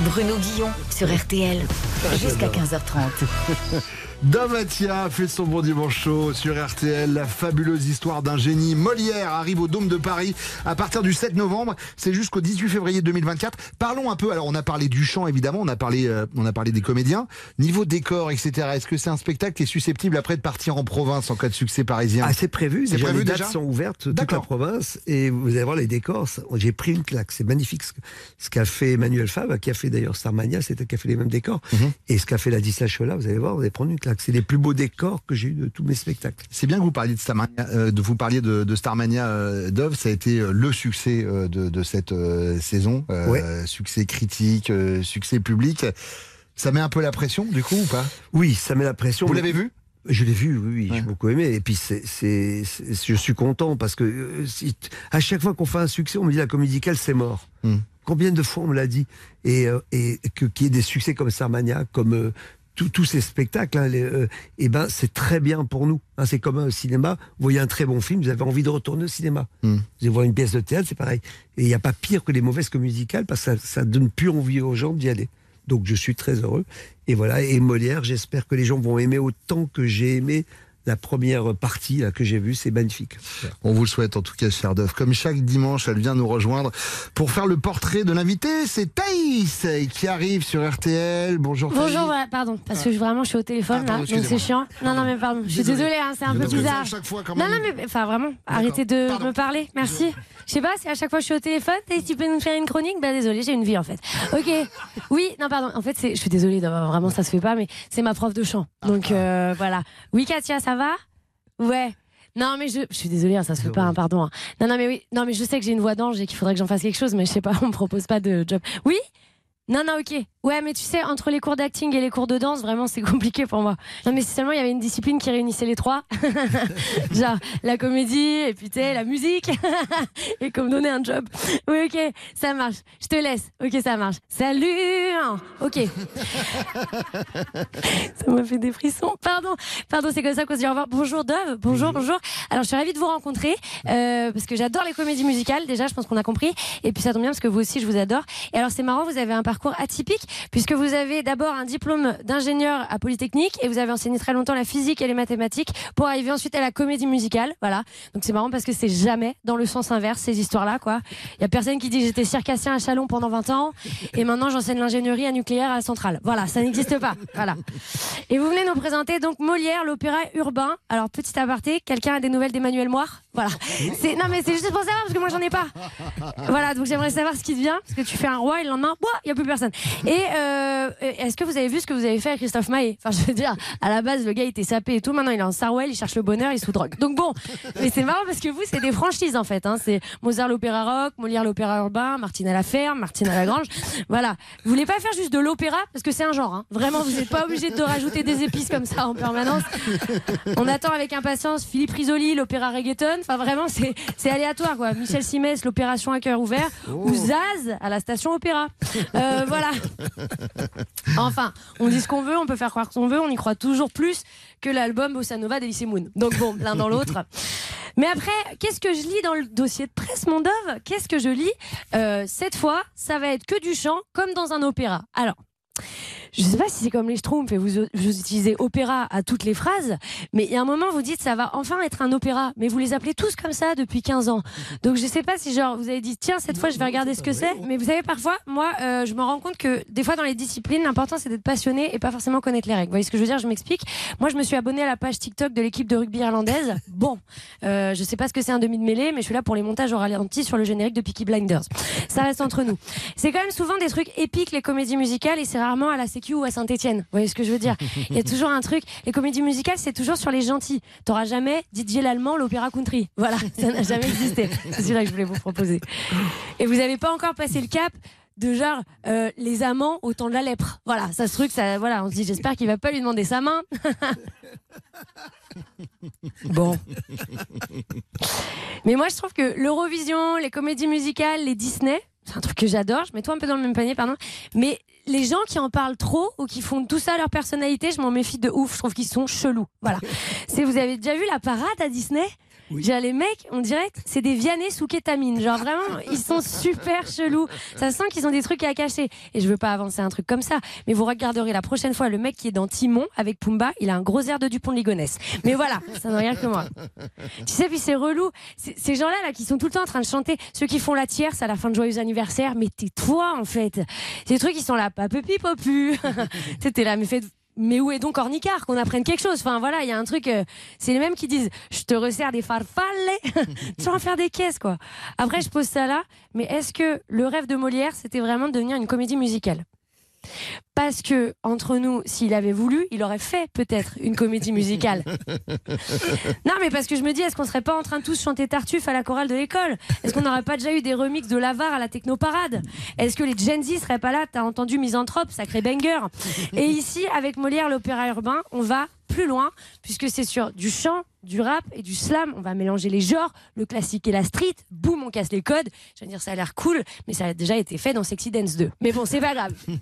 Bruno Guillon sur RTL jusqu'à 15h30. Damatia fait son bon dimanche chaud sur RTL. La fabuleuse histoire d'un génie Molière arrive au Dôme de Paris à partir du 7 novembre. C'est jusqu'au 18 février 2024. Parlons un peu. Alors, on a parlé du chant, évidemment. On a parlé, euh, on a parlé des comédiens. Niveau décor, etc. Est-ce que c'est un spectacle qui est susceptible après de partir en province en cas de succès parisien? Ah, c'est prévu. C'est prévu les dates déjà sont ouvertes toute la province et vous allez voir les décors. ça- J'ai pris une claque. C'est magnifique ce, que- ce qu'a fait Emmanuel Fabre, qui a fait d'ailleurs Starmania, c'était qui a fait les mêmes décors. Mhm. Et ce qu'a fait la Chola, vous allez voir, vous allez prendre une claque. C'est les plus beaux décors que j'ai eu de tous mes spectacles. C'est bien que vous parliez de Starmania, euh, de vous parliez de, de Starmania euh, Dove. Ça a été euh, le succès de, de cette saison. Ouais. Succès critique, succès public. Ça met un peu la pression, du coup, ou pas? Oui, ça met la pression. Vous mais- l'avez vu? Je l'ai vu, oui, oui Ouais. j'ai beaucoup aimé. Et puis, c'est, c'est, c'est- je suis content parce que euh, si- à chaque fois qu'on fait un succès, on me dit la comédie c'est mort. Hmm. Combien de fois on me l'a dit? Et, euh, et que, qu'il y ait des succès comme Starmania, comme euh, tous- ces spectacles, hein, les, euh, eh ben, c'est très bien pour nous. hein. c'est comme un cinéma. Vous voyez un très bon film, vous avez envie de retourner au cinéma. Hmm. Vous allez voir une pièce de théâtre, c'est pareil. Et il n'y a pas pire que les mauvaises comédies musicales parce que ça, ça donne plus envie aux gens d'y aller. Donc je suis très heureux. Et voilà, et Molière, j'espère que les gens vont aimer autant que j'ai aimé la première partie là, que j'ai vue. C'est magnifique. On vous le souhaite en tout cas, cher Dove. Comme chaque dimanche, elle vient nous rejoindre pour faire le portrait de l'invité. C'est Thaïs qui arrive sur RTL. Bonjour Thaïs. Bonjour, voilà, pardon, parce que je- vraiment je suis au téléphone Ah, pardon, là, donc c'est chiant. Non, non, mais pardon, je suis Désolé. désolée, hein, c'est un peu bizarre. à chaque fois, quand Non, même. non, mais enfin vraiment, arrêtez de Pardon. me parler, merci. Je sais pas, si à chaque fois je suis au téléphone, et tu peux nous faire une chronique? Bah désolé, j'ai une vie en fait. Ok, oui, non, pardon, en fait, je suis désolée, vraiment ça se fait pas, mais c'est ma prof de chant. Donc euh, voilà. Oui, Katia, ça va Ouais. Non mais je, je suis désolée, hein, ça se fait pas, hein, pardon. hein. Non non mais oui, non mais je sais que j'ai une voix d'ange et qu'il faudrait que j'en fasse quelque chose, mais je sais pas, on me propose pas de job. Oui, non, non, ok. Ouais, mais tu sais, entre les cours d'acting et les cours de danse, vraiment, c'est compliqué pour moi. Non, mais si seulement il y avait une discipline qui réunissait les trois. Genre, la comédie, et puis tu sais, la musique. et qu'on me donnait un job. Oui, ok, ça marche. Je te laisse. Ok, ça marche. Salut Ok. ça m'a fait des frissons. Pardon. Pardon, c'est comme ça qu'on se dit au revoir. Bonjour, Dove. Bonjour, bonjour. Alors, je suis ravie de vous rencontrer. euh, parce que j'adore les comédies musicales. Déjà, je pense qu'on a compris. Et puis, ça tombe bien parce que vous aussi, je vous adore. Et alors, c'est marrant, vous avez un parcours atypique. Puisque vous avez d'abord un diplôme d'ingénieur à Polytechnique et vous avez enseigné très longtemps la physique et les mathématiques pour arriver ensuite à la comédie musicale. Voilà. Donc c'est marrant parce que c'est jamais dans le sens inverse ces histoires-là, quoi. Il y a personne qui dit j'étais circassien à Chalon pendant 20 ans et maintenant j'enseigne l'ingénierie à nucléaire à la centrale. Voilà, ça n'existe pas. Voilà. Et vous venez nous présenter donc Molière, l'opéra urbain. Alors petit aparté, quelqu'un a des nouvelles d'Emmanuel Moire? Voilà. Non mais c'est juste pour savoir parce que moi j'en ai pas. Voilà, donc j'aimerais savoir ce qui devient parce que tu fais un roi et le lendemain, il y a plus personne. Euh, est-ce que vous avez vu ce que vous avez fait à Christophe Maé? Enfin, je veux dire, à la base le gars il était sapé et tout, maintenant il est en Sarwell, il cherche le bonheur, il sous drogue. Donc bon, mais c'est marrant parce que vous c'est des franchises en fait. Hein. C'est Mozart l'opéra rock, Molière l'opéra urbain, Martine à la ferme, Martine à la grange. Voilà. Vous voulez pas faire juste de l'opéra? Parce que c'est un genre. Hein. Vraiment, vous n'êtes pas obligé de rajouter des épices comme ça en permanence. On attend avec impatience Philippe Risoli, l'opéra reggaeton. Enfin, vraiment, c'est aléatoire, quoi. Michel Simès, l'opération à cœur ouvert. Ou Zaz à la station opéra. Euh, voilà. Enfin, on dit ce qu'on veut, on peut faire croire ce qu'on veut, on y croit toujours plus que l'album Bossa Nova d'Elysée Moon. Donc bon, l'un dans l'autre. Mais après, qu'est-ce que je lis dans le dossier de presse, mon dove? Qu'est-ce que je lis? Euh, Cette fois, ça va être que du chant, comme dans un opéra. Alors, je sais pas si c'est comme les Schtroumpfs et vous, vous utilisez opéra à toutes les phrases, mais il y a un moment vous dites ça va enfin être un opéra, mais vous les appelez tous comme ça depuis 15 ans. Donc je sais pas si genre vous avez dit tiens cette fois je vais regarder ce que c'est, mais vous savez parfois moi euh, je me rends compte que des fois dans les disciplines l'important c'est d'être passionné et pas forcément connaître les règles. Vous voyez ce que je veux dire? Je m'explique. Moi je me suis abonné à la page TikTok de l'équipe de rugby irlandaise. Bon, euh, je sais pas ce que c'est un demi de mêlée, mais je suis là pour les montages au ralenti sur le générique de Peaky Blinders. Ça reste entre nous. C'est quand même souvent des trucs épiques les comédies musicales et c'est rarement à la Sécu ou à Saint-Etienne. Vous voyez ce que je veux dire Il y a toujours un truc. Les comédies musicales, c'est toujours sur les gentils. T'auras jamais Didier l'Allemand, l'opéra country. Voilà, ça n'a jamais existé. C'est celui-là que je voulais vous proposer. Et vous n'avez pas encore passé le cap de genre euh, les amants au temps de la lèpre. Voilà, ça ce truc, ça, voilà, on se dit j'espère qu'il va pas lui demander sa main. bon. Mais moi je trouve que l'Eurovision, les comédies musicales, les Disney, c'est un truc que j'adore, je mets tout un peu dans le même panier, pardon. Mais les gens qui en parlent trop ou qui font tout ça à leur personnalité, je m'en méfie de ouf. Je trouve qu'ils sont chelous. Voilà. C'est, vous avez déjà vu la parade à Disney? Genre, les mecs, on dirait c'est des Vianney sous kétamine. Genre vraiment, ils sont super chelous. Ça sent qu'ils ont des trucs à cacher. Et je veux pas avancer un truc comme ça. Mais vous regarderez la prochaine fois le mec qui est dans Timon avec Pumba. Il a un gros air de Dupont de. Mais voilà, ça ne regarde que moi. Tu sais, puis c'est relou. Ces gens-là, là, qui sont tout le temps en train de chanter, ceux qui font la tierce à la fin de Joyeux anniversaire, mais tais-toi, en fait. Ces trucs, ils sont là, pas pepi popu. T'es là, mais faites, mais où est donc Ornicard Qu'on apprenne quelque chose? Enfin voilà, il y a un truc. euh, c'est les mêmes qui disent Je te resserre des farfales. tu vas en faire des caisses, quoi. Après, je pose ça là. Mais est-ce que le rêve de Molière, c'était vraiment de devenir une comédie musicale? Parce que, entre nous, s'il avait voulu, il aurait fait peut-être une comédie musicale. non, mais parce que je me dis, est-ce qu'on serait pas en train de tous chanter Tartuffe à la chorale de l'école? Est-ce qu'on n'aurait pas déjà eu des remixes de Lavar à la technoparade? Est-ce que les Gen Z seraient pas là? T'as entendu Misanthrope, sacré banger. Et ici, avec Molière, l'opéra urbain, on va plus loin, puisque c'est sur du chant, du rap et du slam. On va mélanger les genres, le classique et la street. Boum, on casse les codes. Je veux dire, ça a l'air cool, mais ça a déjà été fait dans Sexy Dance 2. Mais bon, c'est pas grave.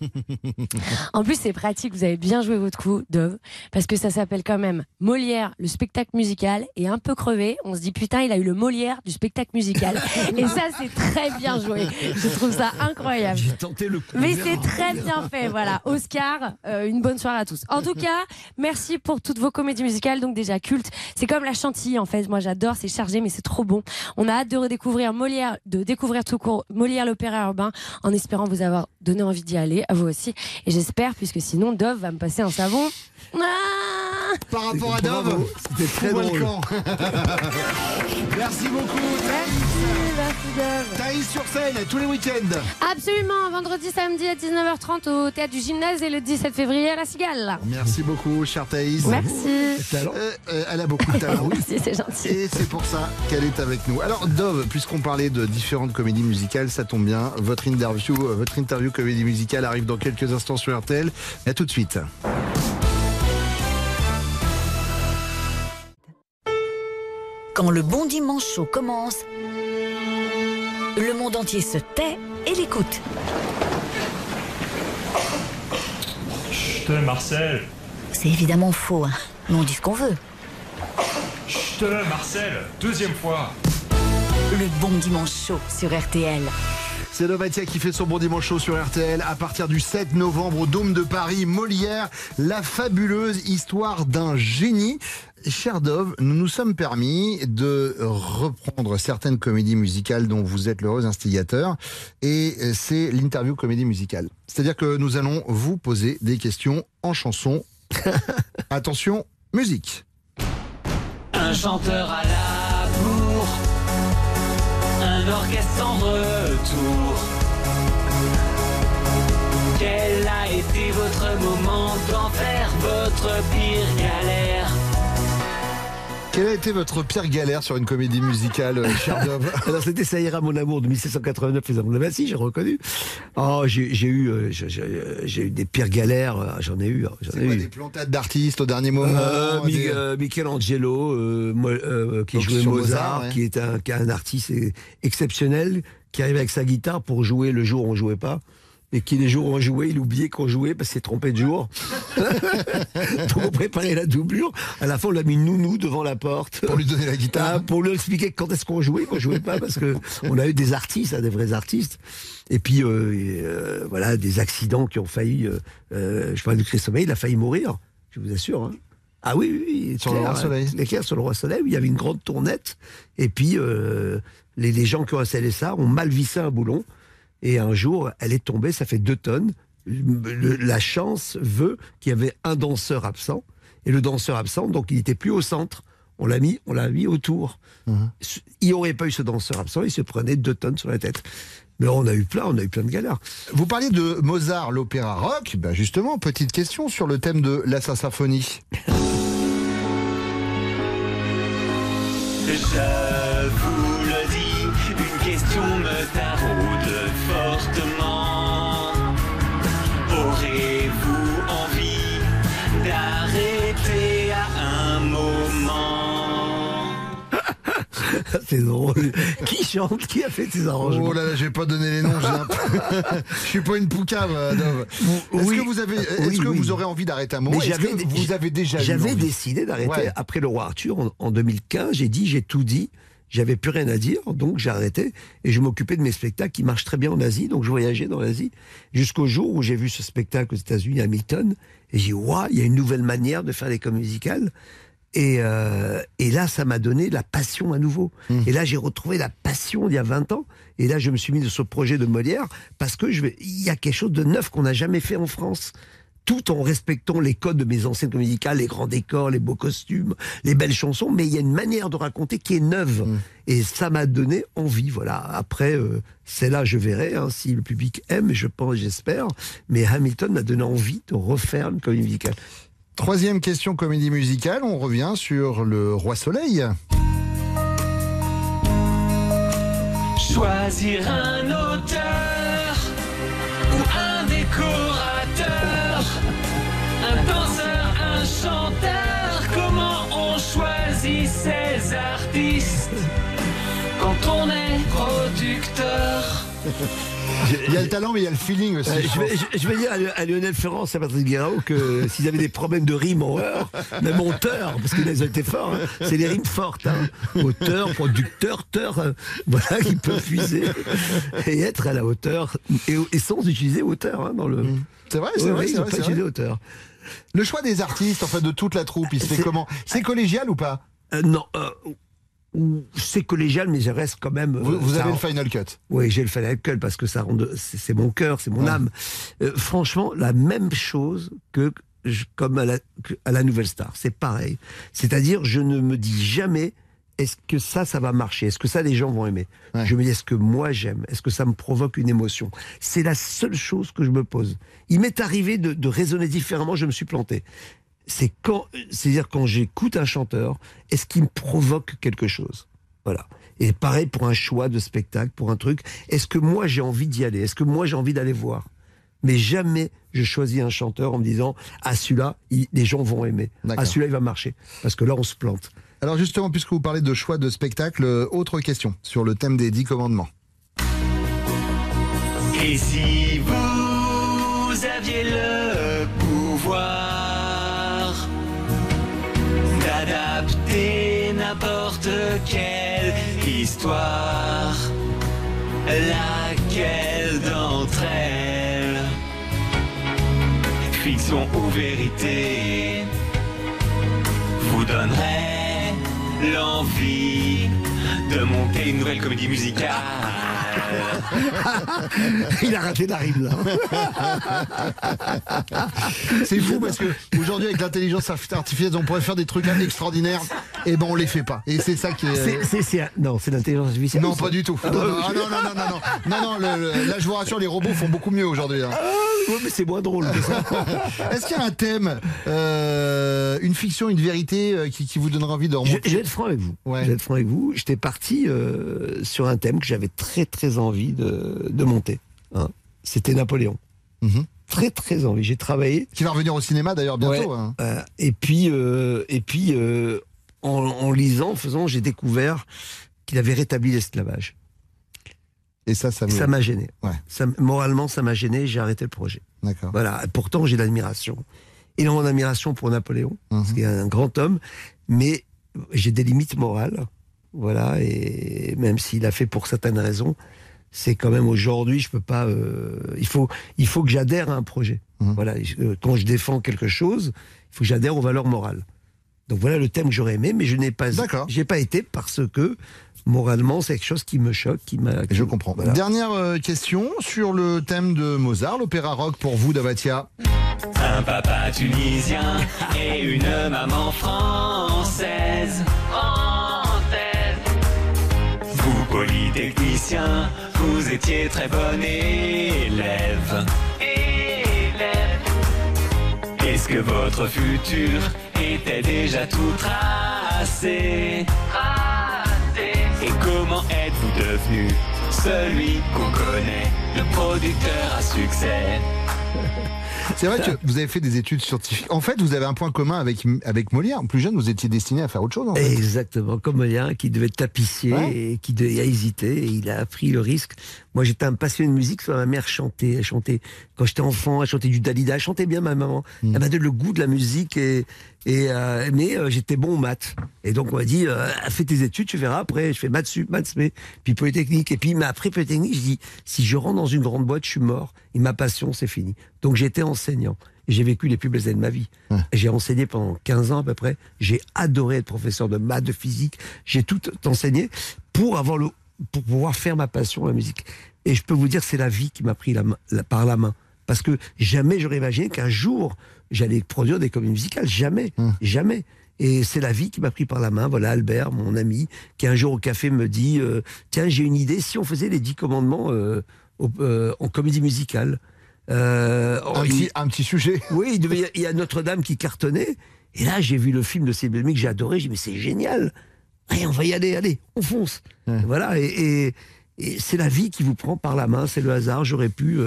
En plus, c'est pratique. Vous avez bien joué votre coup, Dove, parce que ça s'appelle quand même Molière, le spectacle musical, et un peu crevé. On se dit putain, il a eu le Molière du spectacle musical. et ça, c'est très bien joué. Je trouve ça incroyable. J'ai tenté le coup. Mais c'est très bien fait, voilà. Oscar, euh, une bonne soirée à tous. En tout cas, merci pour toutes vos comédies musicales, donc déjà cultes. C'est comme la chantilly, en fait. Moi, j'adore, c'est chargé, mais c'est trop bon. On a hâte de redécouvrir Molière, de découvrir tout court Molière l'opéra urbain, en espérant vous avoir donné envie d'y aller, à vous aussi. Et j'espère, puisque sinon, Dove va me passer un savon. Ah Par rapport à Dove, c'était très drôle. camp. Merci beaucoup, Merci. Thaïs sur scène tous les week-ends. Absolument, vendredi, samedi à 19h30 au théâtre du gymnase et le 17 février à la Cigale. Merci beaucoup, chère Thaïs. Merci. Talent. Euh, euh, elle a beaucoup de talent. Merci, c'est gentil. Et c'est pour ça qu'elle est avec nous. Alors Dove, puisqu'on parlait de différentes comédies musicales, ça tombe bien. Votre interview, euh, votre interview comédie musicale arrive dans quelques instants sur RTL. À tout de suite. Quand le bon dimanche chaud commence, le monde entier se tait et l'écoute. Chut, Marcel C'est évidemment faux, hein. mais on dit ce qu'on veut. Chut, Marcel Deuxième fois Le bon dimanche chaud sur RTL. C'est Lovatia qui fait son bon dimanche chaud sur RTL à partir du 7 novembre au Dôme de Paris. Molière, la fabuleuse histoire d'un génie. Cher Dove, nous nous sommes permis de reprendre certaines comédies musicales dont vous êtes l'heureux instigateur et c'est l'interview comédie musicale. C'est-à-dire que nous allons vous poser des questions en chanson. Attention, musique. Un chanteur à la un orchestre en retour. Quel a été votre moment d'enfer, votre pire galère? Quelle a été votre pire galère sur une comédie musicale, euh, cher Dove Alors c'était Ça ira mon amour de 1789 les amours de j'ai reconnu. Oh, j'ai eu, euh, j'ai- j'ai eu des pires galères, euh, j'en ai eu. hein, J'en ai quoi, eu. des plantades d'artistes au dernier moment Euh, des- euh, Michelangelo, euh, euh, qui Donc, jouait Mozart, Mozart, ouais. qui est un, qui est un artiste euh, exceptionnel, qui arrive avec sa guitare pour jouer le jour où on jouait pas. Et qui les jours où on jouait, il oubliait qu'on jouait parce qu'il s'est trompé de jour. Donc on préparait la doublure. À la fin, on l'a mis nounou devant la porte. Pour lui donner la guitare. Ah, pour lui expliquer quand est-ce qu'on jouait, qu'on jouait pas, parce que on a eu des artistes, hein, des vrais artistes. Et puis euh, et, euh, voilà, des accidents qui ont failli. Euh, je parle de Christophe Maé, il a failli mourir, je vous assure. hein. Ah oui, oui, oui. Sur le Roi Soleil. Clair, sur le Roi Soleil, où il y avait une grande tournette. Et puis, euh, les, les gens qui ont installé ça ont mal vissé un boulon. Et un jour, elle est tombée, ça fait deux tonnes. Le- la chance veut qu'il y avait un danseur absent. Et le danseur absent, donc il n'était plus au centre. On l'a mis, on l'a mis autour. Il n'y aurait pas eu ce danseur absent, il se prenait deux tonnes sur la tête. Mais on a eu plein, on a eu plein de galères. Vous parliez de Mozart, l'opéra rock. Ben justement, petite question sur le thème de la symphonie. Je C'est drôle. qui chante Qui a fait ces arrangements Oh là là, je vais pas donner les noms. un je suis pas une poucave, Dove. Est-ce Oui. que vous avez, est-ce Oui, que oui. vous aurez envie d'arrêter un moment Mais Est-ce que j'avais- vous avez déjà J'avais décidé d'arrêter Ouais. après le roi Arthur en, en 2015. J'ai dit, j'ai tout dit. J'avais plus rien à dire, donc j'ai arrêté et je m'occupais de mes spectacles qui marchent très bien en Asie. Donc je voyageais dans l'Asie jusqu'au jour où j'ai vu ce spectacle aux États-Unis à Hamilton et j'ai dit waouh, il y a une nouvelle manière de faire des comédies musicales. Et, euh, et là, ça m'a donné la passion à nouveau. Et là, j'ai retrouvé la passion d'il y a 20 ans. Et là, je me suis mis sur ce projet de Molière parce que je vais, il y a quelque chose de neuf qu'on n'a jamais fait en France tout en respectant les codes de mes anciennes musicales, les grands décors, les beaux costumes, les belles chansons, mais il y a une manière de raconter qui est neuve. Et ça m'a donné envie, voilà. Après, euh, c'est là, je verrai hein, si le public aime, je pense, j'espère. Mais Hamilton m'a donné envie de refaire une comédie musicale. Troisième question comédie musicale, on revient sur le Roi Soleil. Choisir un auteur ou un décorateur, un danseur, un chanteur. Comment on choisit ces artistes quand on est producteur? Il y a le talent, mais il y a le feeling aussi. Euh, je vais, pense. je- je vais dire à, Lionel Ferrand et à Patrick Guerrero que s'ils avaient des problèmes de rimes en heure, même auteur, parce qu'ils ont été forts, hein, c'est les rimes fortes. Hein. Auteur, producteur, teur, euh, voilà, qui peuvent puiser et être à la hauteur, et, et sans utiliser auteur hein, dans le. C'est vrai, c'est Ouais, vrai, ils n'ont pas c'est utilisé vrai. auteur. Le choix des artistes, en fait, de toute la troupe, il se fait comment? C'est collégial ou pas? Euh, non, euh, ou- c'est collégial, mais je reste quand même. Vous, euh, vous avez le final cut. Oui, j'ai le final cut parce que ça rend c'est mon cœur, c'est mon Ouais. âme. Euh, franchement, la même chose que je- comme à la, que à la Nouvelle Star, c'est pareil. C'est-à-dire, je ne me dis jamais est-ce que ça, ça va marcher? Est-ce que ça, les gens vont aimer? Ouais. Je me dis est-ce que moi j'aime? Est-ce que ça me provoque une émotion? C'est la seule chose que je me pose. Il m'est arrivé de, de raisonner différemment, je me suis planté. C'est quand, c'est-à-dire quand j'écoute un chanteur, est-ce qu'il me provoque quelque chose? Voilà. Et pareil pour un choix de spectacle, pour un truc. Est-ce que moi j'ai envie d'y aller? Est-ce que moi j'ai envie d'aller voir? Mais jamais je choisis un chanteur en me disant ah celui-là, il- les gens vont aimer. D'accord. Ah celui-là il va marcher. Parce que là on se plante. Alors justement, puisque vous parlez de choix de spectacle, euh, autre question sur le thème des dix commandements. Et si vous n'importe quelle histoire, laquelle Laquelle d'entre elles Fiction ou vérité Vous donnerait l'envie de monter une nouvelle comédie musicale Il a raté la rime là. C'est fou parce que aujourd'hui avec l'intelligence artificielle on pourrait faire des trucs extraordinaires et ben on les fait pas. Et c'est ça qui est. C'est- c'est- non, c'est l'intelligence artificielle. Non, pas du tout. Ah, Non, non, ah, non, non, non, non, non, non, non, le- le- là je vous rassure, les robots font beaucoup mieux aujourd'hui. hein. Ouais, mais c'est moins drôle. Est-ce qu'il y a un thème, euh, une fiction, une vérité euh, qui, qui vous donnerait envie de remonter je vais être franc avec vous. Je vais être franc avec vous. J'étais parti euh, sur un thème que j'avais très très envie de, de monter. hein. C'était Napoléon. Très très envie. J'ai travaillé. Qui va revenir au cinéma d'ailleurs bientôt. Ouais. hein. Euh, et puis euh, et puis en, en lisant, en faisant, j'ai découvert qu'il avait rétabli l'esclavage. Et ça, ça, m'a gêné. Ouais. Ça, moralement, ça m'a gêné. J'ai arrêté le projet. D'accord. Voilà. Pourtant, j'ai l'admiration. Énormément d'admiration pour Napoléon, parce qu'il est un grand homme, mais j'ai des limites morales. Voilà. Et même s'il a fait pour certaines raisons, c'est quand même aujourd'hui, je peux pas. euh, il faut, il faut que j'adhère à un projet. Voilà. Et je- euh, Quand je défends quelque chose, il faut que j'adhère aux valeurs morales. Donc voilà le thème que j'aurais aimé, mais je n'ai pas, j'ai pas été parce que moralement, c'est quelque chose qui me choque, qui m'a. Je comprends. Dernière euh, question sur le thème de Mozart, l'opéra rock pour vous, Davatia. Un papa tunisien et une maman française. Vous, polytechnicien, vous étiez très bon élève. Est-ce que votre futur était déjà tout tracé? Et comment êtes-vous devenu celui qu'on connaît, le producteur à succès? C'est vrai que vous avez fait des études scientifiques. En fait, vous avez un point commun avec, avec Molière. Plus jeune, vous étiez destiné à faire autre chose. En fait. Exactement, comme Molière qui devait être tapissier Ouais. et qui a hésité et il a pris le risque. Moi, j'étais un passionné de musique. Ma mère chantait, elle chantait quand j'étais enfant, elle chantait du Dalida, elle chantait bien ma maman. Hmm. Elle m'a donné le goût de la musique et, et euh, mais euh, j'étais bon en maths. Et donc on m'a dit, euh, fais tes études, tu verras après. Je fais maths sup, maths spé, puis polytechnique. Et puis mais après polytechnique, je dis, si je rentre dans une grande boîte, je suis mort. Et ma passion, c'est fini. Donc j'étais enseignant. Et j'ai vécu les plus belles années de ma vie. J'ai enseigné pendant 15 ans à peu près. J'ai adoré être professeur de maths, de physique. J'ai tout enseigné pour avoir le, pour pouvoir faire ma passion, la musique. Et je peux vous dire, c'est la vie qui m'a pris la main- la- par la main. Parce que jamais j'aurais imaginé qu'un jour, j'allais produire des comédies musicales. Jamais. Jamais. Et c'est la vie qui m'a pris par la main. Voilà, Albert, mon ami, qui un jour au café me dit euh, Tiens, j'ai une idée, si on faisait les dix commandements euh, au- euh, en comédie musicale. Euh, Un petit- un petit sujet. Oui, il, devait- il y a Notre-Dame qui cartonnait. Et là, j'ai vu le film de Sébelmi que j'ai adoré. J'ai dit, mais c'est génial. Allez, on va y aller, allez, on fonce. Voilà, et, et- et c'est la vie qui vous prend par la main, c'est le hasard. J'aurais pu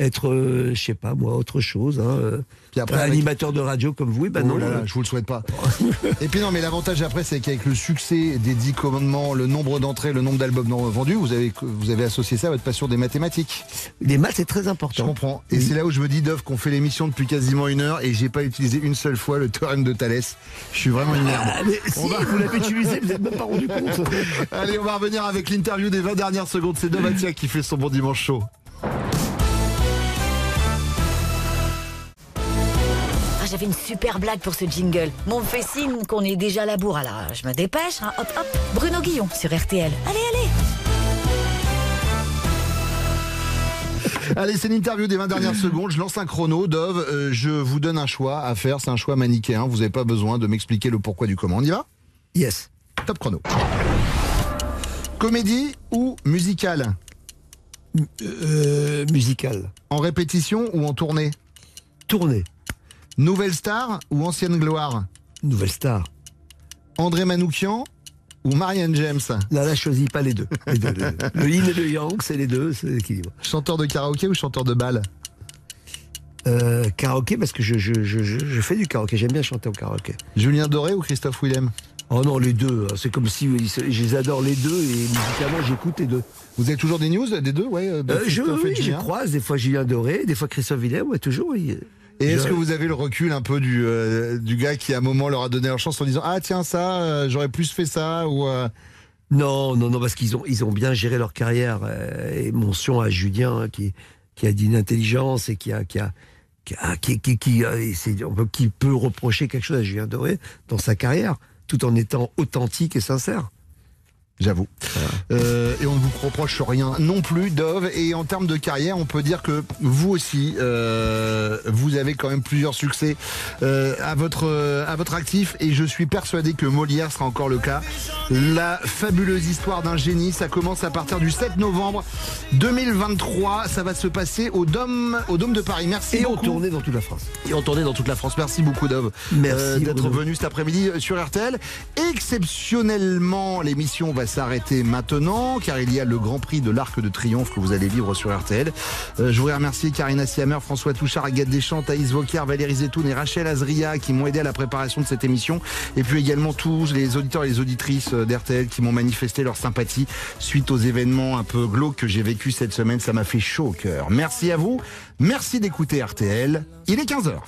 être, euh, je sais pas moi, autre chose. Hein, euh, Puis après, avec- animateur de radio comme vous, et ben Oh non. là là, euh, je vous le souhaite pas. Et puis non, mais l'avantage après, c'est qu'avec le succès des 10 commandements, le nombre d'entrées, le nombre d'albums non vendus, vous avez, vous avez associé ça à votre passion des mathématiques. Les maths, c'est très important. Je comprends. Et c'est là où je me dis, Dove, qu'on fait l'émission depuis quasiment une heure et j'ai pas utilisé une seule fois le théorème de Thalès. Je suis vraiment une merde. Ah, mais si, vous l'avez utilisé, vous n'êtes même pas rendu compte. Allez, on va revenir avec l'interview des 20 dernières secondes. C'est Dovatia qui fait son bon dimanche chaud. J'avais une super blague pour ce jingle. Mon fait signe qu'on est déjà à la bourre, alors je me dépêche. hein. Hop, hop. Bruno Guillon sur RTL. Allez, allez. Allez, c'est l'interview des 20 dernières secondes. Je lance un chrono. Dove, euh, je vous donne un choix à faire. C'est un choix manichéen. Vous n'avez pas besoin de m'expliquer le pourquoi du comment. On y va? Yes. Top chrono. Comédie ou musicale? Euh, musical. En répétition ou en tournée? Tournée. Nouvelle star ou ancienne gloire Nouvelle star. André Manoukian ou Marianne James Là, là, je choisis pas les deux. Les deux, les deux. Le yin et le yang, c'est les deux, c'est l'équilibre. Chanteur de karaoké ou chanteur de bal Euh, karaoké, parce que je, je, je, fais du karaoké, j'aime bien chanter au karaoké. Julien Doré ou Christophe Willem Oh non, les deux, hein. c'est comme si je les adore les deux et musicalement j'écoute les deux. Vous avez toujours des news des deux ouais, de Euh, je, oui, croise des fois Julien Doré, des fois Christophe Willem, ouais, toujours. oui. Et est-ce que vous avez le recul un peu du, euh, du gars qui à un moment leur a donné leur chance en disant Ah tiens ça, euh, j'aurais plus fait ça ou euh, Non, non, non, parce qu'ils ont, ils ont bien géré leur carrière. et mention à Julien, hein, qui, qui a d'une intelligence et qui a, qui a, qui, a- qui, qui, qui, et c'est- on peut, qui peut reprocher quelque chose à Julien Doré dans sa carrière, tout en étant authentique et sincère. J'avoue. Euh, et on ne vous reproche rien non plus, Dove. Et en termes de carrière, on peut dire que vous aussi, euh, vous avez quand même plusieurs succès euh, à votre à votre actif. Et je suis persuadé que Molière sera encore le cas. La fabuleuse histoire d'un génie, ça commence à partir du 7 novembre 2023. Ça va se passer au Dôme au Dôme de Paris. Merci Et en tournée dans toute la France. Et en tournée dans toute la France. Merci beaucoup, Dove, Merci, d'être venu cet après-midi sur RTL. Exceptionnellement, l'émission va s'arrêter maintenant, car il y a le Grand Prix de l'Arc de Triomphe que vous allez vivre sur RTL. Euh, je voudrais remercier Karina Siamer, François Touchard, Agathe Deschamps, Thaïs Vauquier, Valérie Zetoun et Rachel Azria qui m'ont aidé à la préparation de cette émission. Et puis également tous les auditeurs et les auditrices d'RTL qui m'ont manifesté leur sympathie suite aux événements un peu glauques que j'ai vécu cette semaine. Ça m'a fait chaud au cœur. Merci à vous. Merci d'écouter RTL. Il est 15h.